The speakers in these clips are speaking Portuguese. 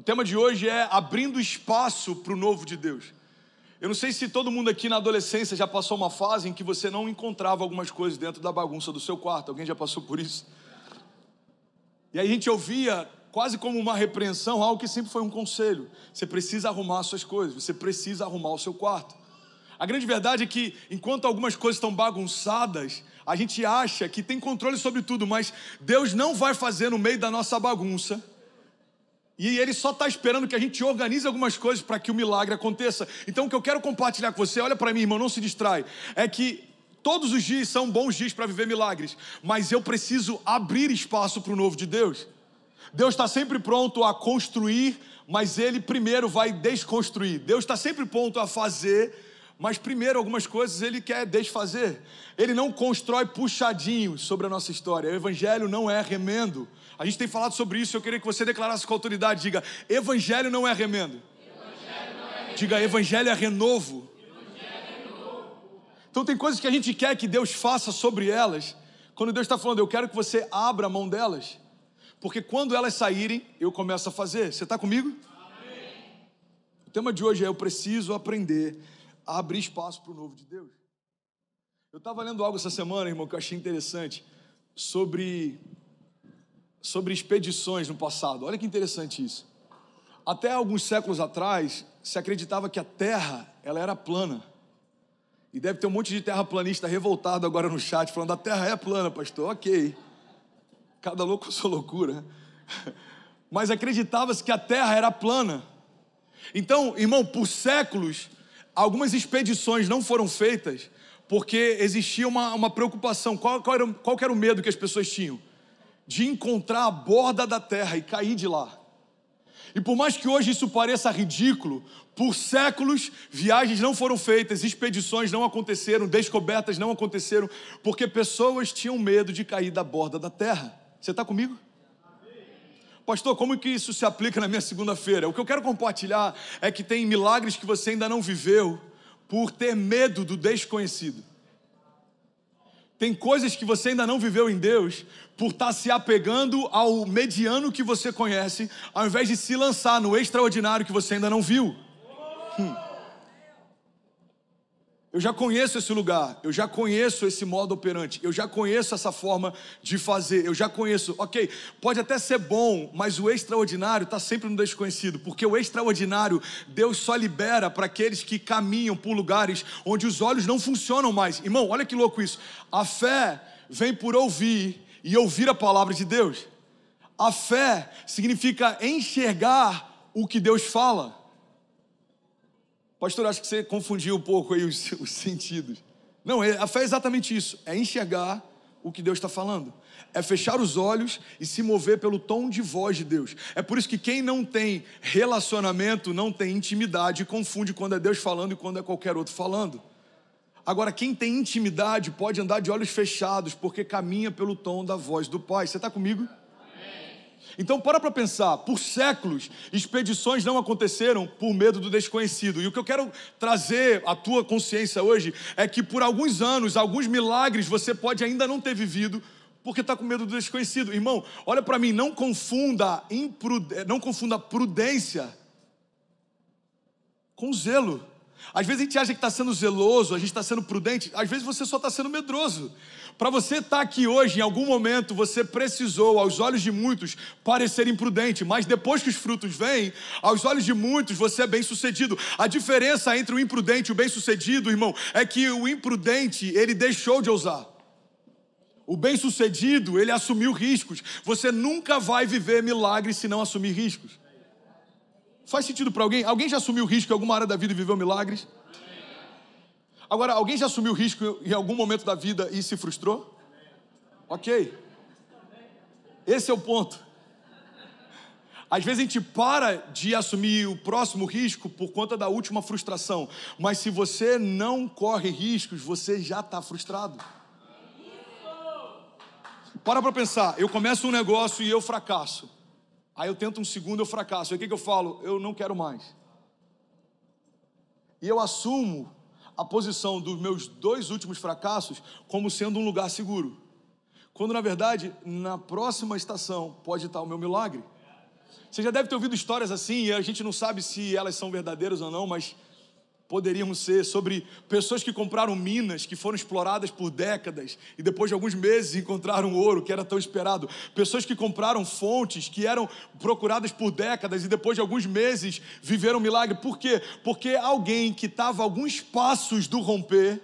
O tema de hoje é abrindo espaço para o novo de Deus. Eu não sei se todo mundo aqui na adolescência já passou uma fase em que você não encontrava algumas coisas dentro da bagunça do seu quarto. Alguém já passou por isso? E aí a gente ouvia quase como uma repreensão, algo que sempre foi um conselho. Você precisa arrumar suas coisas, você precisa arrumar o seu quarto. A grande verdade é que, enquanto algumas coisas estão bagunçadas, a gente acha que tem controle sobre tudo, mas Deus não vai fazer no meio da nossa bagunça. E Ele só está esperando que a gente organize algumas coisas para que o milagre aconteça. Então, o que eu quero compartilhar com você, olha para mim, irmão, não se distrai, é que todos os dias são bons dias para viver milagres, mas eu preciso abrir espaço para o novo de Deus. Deus está sempre pronto a construir, mas Ele primeiro vai desconstruir. Deus está sempre pronto a fazer, mas primeiro algumas coisas Ele quer desfazer. Ele não constrói puxadinhos sobre a nossa história. O Evangelho não é remendo. A gente tem falado sobre isso. Eu queria que você declarasse com autoridade: diga, Evangelho não é remendo. Evangelho não é. Diga, Evangelho é renovo. Então tem coisas que a gente quer que Deus faça sobre elas. Quando Deus está falando, eu quero que você abra a mão delas. Porque quando elas saírem, eu começo a fazer. Você está comigo? Amém. O tema de hoje é: eu preciso aprender a abrir espaço para o novo de Deus. Eu estava lendo algo essa semana, irmão, que eu achei interessante, sobre, sobre expedições no passado. Olha que interessante isso. Até alguns séculos atrás, se acreditava que a Terra ela era plana. E deve ter um monte de terraplanista revoltado agora no chat, falando: a Terra é plana, pastor. Ok. Cada louco com sua loucura. Mas acreditava-se que a terra era plana. Então, irmão, por séculos, algumas expedições não foram feitas porque existia uma, uma preocupação. Qual, qual, era, qual era o medo que as pessoas tinham? De encontrar a borda da terra e cair de lá. E por mais que hoje isso pareça ridículo, por séculos viagens não foram feitas, expedições não aconteceram, descobertas não aconteceram, porque pessoas tinham medo de cair da borda da terra. Você está comigo? Pastor, como que isso se aplica na minha segunda-feira? O que eu quero compartilhar é que tem milagres que você ainda não viveu por ter medo do desconhecido. Tem coisas que você ainda não viveu em Deus por estar tá se apegando ao mediano que você conhece, ao invés de se lançar no extraordinário que você ainda não viu. Hum. Eu já conheço esse lugar, eu já conheço esse modo operante, eu já conheço essa forma de fazer, eu já conheço. Ok, pode até ser bom, mas o extraordinário está sempre no desconhecido, porque o extraordinário Deus só libera para aqueles que caminham por lugares onde os olhos não funcionam mais. Irmão, olha que louco isso. A fé vem por ouvir e ouvir a palavra de Deus. A fé significa enxergar o que Deus fala. Pastor, acho que você confundiu um pouco aí os, os sentidos. Não, é, a fé é exatamente isso: é enxergar o que Deus está falando, é fechar os olhos e se mover pelo tom de voz de Deus. É por isso que quem não tem relacionamento, não tem intimidade, confunde quando é Deus falando e quando é qualquer outro falando. Agora, quem tem intimidade pode andar de olhos fechados, porque caminha pelo tom da voz do Pai. Você está comigo? Então, para para pensar, por séculos, expedições não aconteceram por medo do desconhecido. E o que eu quero trazer à tua consciência hoje é que por alguns anos, alguns milagres você pode ainda não ter vivido porque está com medo do desconhecido. Irmão, olha para mim, não confunda, não confunda prudência com zelo. Às vezes a gente acha que está sendo zeloso, a gente está sendo prudente, às vezes você só está sendo medroso. Para você estar tá aqui hoje, em algum momento, você precisou, aos olhos de muitos, parecer imprudente, mas depois que os frutos vêm, aos olhos de muitos, você é bem sucedido. A diferença entre o imprudente e o bem sucedido, irmão, é que o imprudente, ele deixou de ousar. O bem-sucedido, ele assumiu riscos. Você nunca vai viver milagres se não assumir riscos. Faz sentido para alguém? Alguém já assumiu risco em alguma área da vida e viveu milagres? Agora, alguém já assumiu risco em algum momento da vida e se frustrou? Ok. Esse é o ponto. Às vezes a gente para de assumir o próximo risco por conta da última frustração. Mas se você não corre riscos, você já está frustrado. Para para pensar, eu começo um negócio e eu fracasso. Aí eu tento um segundo, eu fracasso. Aí o que, que eu falo? Eu não quero mais. E eu assumo a posição dos meus dois últimos fracassos como sendo um lugar seguro. Quando na verdade, na próxima estação pode estar o meu milagre. Você já deve ter ouvido histórias assim, e a gente não sabe se elas são verdadeiras ou não, mas poderiam ser sobre pessoas que compraram minas que foram exploradas por décadas e depois de alguns meses encontraram ouro que era tão esperado. Pessoas que compraram fontes que eram procuradas por décadas e depois de alguns meses viveram um milagre. Por quê? Porque alguém que estava alguns passos do romper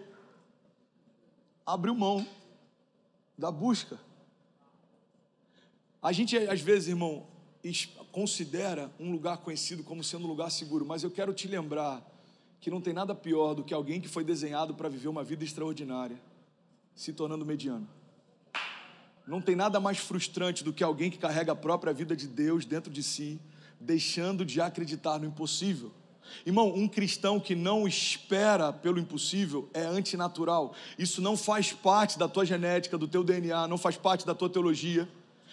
abriu mão da busca. A gente às vezes, irmão, considera um lugar conhecido como sendo um lugar seguro, mas eu quero te lembrar que não tem nada pior do que alguém que foi desenhado para viver uma vida extraordinária se tornando mediano. Não tem nada mais frustrante do que alguém que carrega a própria vida de Deus dentro de si, deixando de acreditar no impossível. Irmão, um cristão que não espera pelo impossível é antinatural. Isso não faz parte da tua genética, do teu DNA, não faz parte da tua teologia.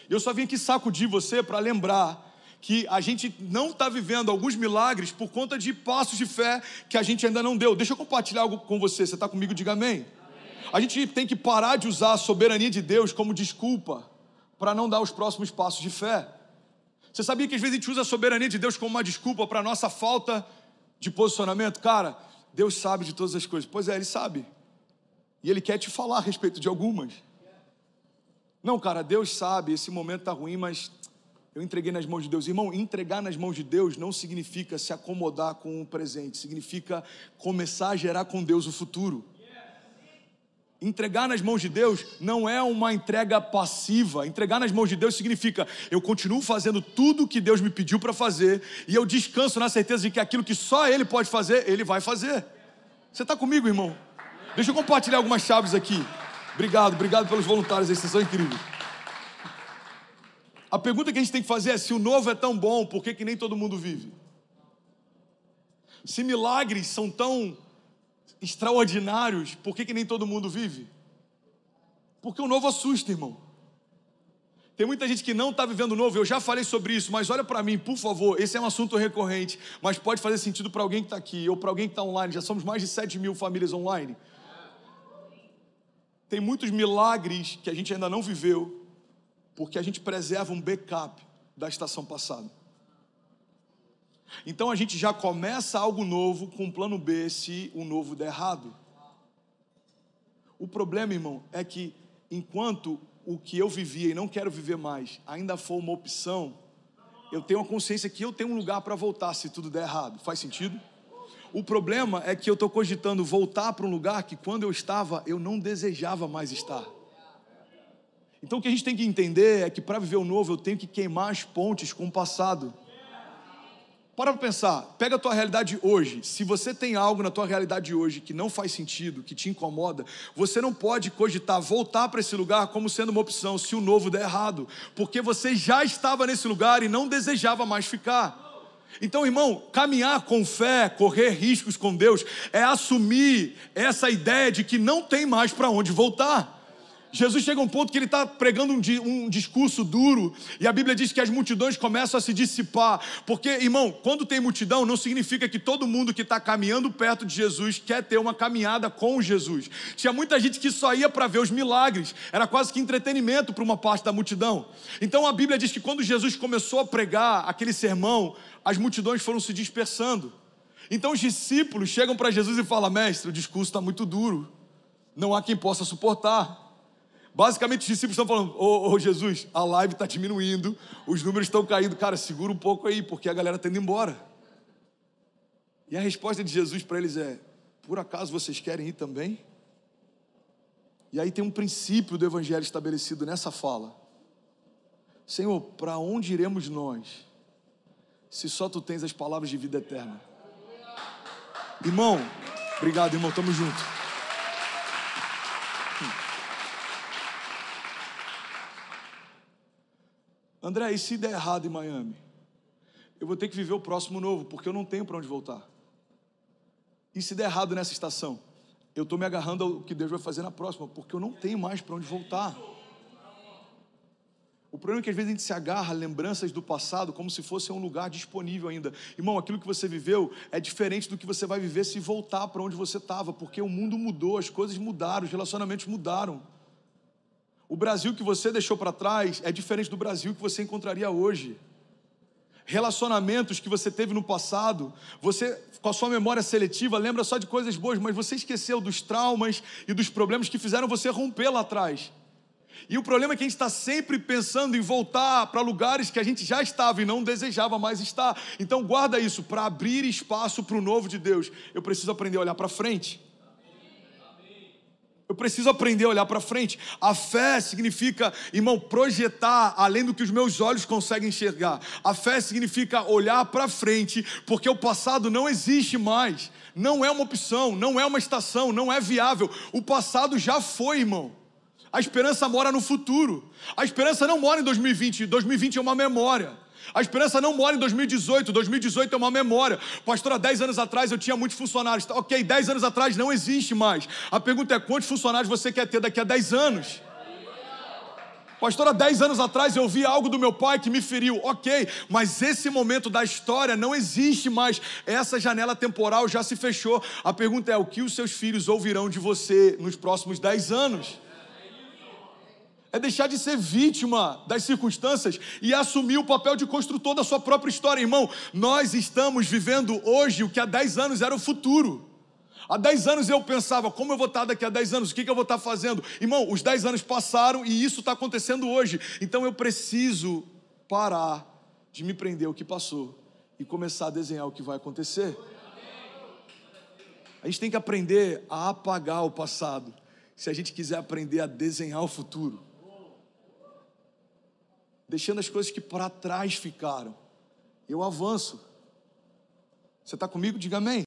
Eu só vim aqui sacudir você para lembrar que a gente não está vivendo alguns milagres por conta de passos de fé que a gente ainda não deu. Deixa eu compartilhar algo com você. Você está comigo? Diga amém. A gente tem que parar de usar a soberania de Deus como desculpa para não dar os próximos passos de fé. Você sabia que às vezes a gente usa a soberania de Deus como uma desculpa para a nossa falta de posicionamento? Cara, Deus sabe de todas as coisas. Pois é, Ele sabe. E Ele quer te falar a respeito de algumas. Não, cara, Deus sabe, esse momento está ruim, mas eu entreguei nas mãos de Deus. Irmão, entregar nas mãos de Deus não significa se acomodar com o presente, significa começar a gerar com Deus o futuro. Entregar nas mãos de Deus não é uma entrega passiva. Entregar nas mãos de Deus significa eu continuo fazendo tudo que Deus me pediu para fazer e eu descanso na certeza de que aquilo que só Ele pode fazer, Ele vai fazer. Você está comigo, irmão? Deixa eu compartilhar algumas chaves aqui. Obrigado, obrigado pelos voluntários, vocês são incríveis. A pergunta que a gente tem que fazer é: se o novo é tão bom, por que, que nem todo mundo vive? Se milagres são tão extraordinários, por que, que nem todo mundo vive? Porque o novo assusta, irmão. Tem muita gente que não está vivendo o novo, eu já falei sobre isso, mas olha para mim, por favor, esse é um assunto recorrente, mas pode fazer sentido para alguém que está aqui, ou para alguém que está online, já somos mais de 7 mil famílias online. Tem muitos milagres que a gente ainda não viveu, porque a gente preserva um backup da estação passada. Então a gente já começa algo novo com um plano B se o novo der errado. O problema, irmão, é que enquanto o que eu vivia e não quero viver mais ainda for uma opção, eu tenho a consciência que eu tenho um lugar para voltar se tudo der errado. Faz sentido? O problema é que eu estou cogitando voltar para um lugar que quando eu estava eu não desejava mais estar. Então o que a gente tem que entender é que para viver o novo eu tenho que queimar as pontes com o passado. Para para pensar, pega a tua realidade hoje. Se você tem algo na tua realidade hoje que não faz sentido, que te incomoda, você não pode cogitar voltar para esse lugar como sendo uma opção se o novo der errado, porque você já estava nesse lugar e não desejava mais ficar. Então, irmão, caminhar com fé, correr riscos com Deus, é assumir essa ideia de que não tem mais para onde voltar. Jesus chega a um ponto que ele está pregando um, um, discurso duro, e a Bíblia diz que as multidões começam a se dissipar, porque, irmão, quando tem multidão, não significa que todo mundo que está caminhando perto de Jesus quer ter uma caminhada com Jesus. Tinha muita gente que só ia para ver os milagres, era quase que entretenimento para uma parte da multidão. Então a Bíblia diz que quando Jesus começou a pregar aquele sermão, as multidões foram se dispersando. Então os discípulos chegam para Jesus e falam: Mestre, o discurso está muito duro, não há quem possa suportar. Basicamente, os discípulos estão falando: Ô, ô Jesus, a live está diminuindo, os números estão caindo. Cara, segura um pouco aí, porque a galera está indo embora. E a resposta de Jesus para eles é: Por acaso vocês querem ir também? E aí tem um princípio do Evangelho estabelecido nessa fala: Senhor, para onde iremos nós, se só tu tens as palavras de vida eterna? Irmão, obrigado, irmão, tamo junto. André, e se der errado em Miami? Eu vou ter que viver o próximo novo, porque eu não tenho para onde voltar. E se der errado nessa estação? Eu estou me agarrando ao que Deus vai fazer na próxima, porque eu não tenho mais para onde voltar. O problema é que às vezes a gente se agarra a lembranças do passado como se fosse um lugar disponível ainda. Irmão, aquilo que você viveu é diferente do que você vai viver se voltar para onde você estava, porque o mundo mudou, as coisas mudaram, os relacionamentos mudaram. O Brasil que você deixou para trás é diferente do Brasil que você encontraria hoje. relacionamentos que você teve no passado, você, com a sua memória seletiva, lembra só de coisas boas, mas você esqueceu dos traumas e dos problemas que fizeram você romper lá atrás. E o problema é que a gente está sempre pensando em voltar para lugares que a gente já estava e não desejava mais estar. Então guarda isso, para abrir espaço para o novo de Deus, eu preciso aprender a olhar para frente. Eu preciso aprender a olhar para frente. A fé significa, irmão, projetar além do que os meus olhos conseguem enxergar. A fé significa olhar para frente, porque o passado não existe mais. Não é uma opção, não é uma estação, não é viável. O passado já foi, irmão. A esperança mora no futuro. A esperança não mora em 2020. 2020 é uma memória. A esperança não mora em 2018. 2018 é uma memória. Pastor, há 10 anos atrás eu tinha muitos funcionários. Ok, 10 anos atrás não existe mais. A pergunta é: quantos funcionários você quer ter daqui a 10 anos? Pastor, há 10 anos atrás eu vi algo do meu pai que me feriu. Ok, mas esse momento da história não existe mais. Essa janela temporal já se fechou. A pergunta é: o que os seus filhos ouvirão de você nos próximos 10 anos? É deixar de ser vítima das circunstâncias e assumir o papel de construtor da sua própria história. Irmão, nós estamos vivendo hoje o que há 10 anos era o futuro. Há 10 anos eu pensava, como eu vou estar daqui a 10 anos? O que, eu vou estar fazendo? Irmão, os 10 anos passaram e isso está acontecendo hoje. Então eu preciso parar de me prender ao que passou e começar a desenhar o que vai acontecer. A gente tem que aprender a apagar o passado se a gente quiser aprender a desenhar o futuro deixando as coisas que para trás ficaram. Eu avanço. Você está comigo? Diga amém.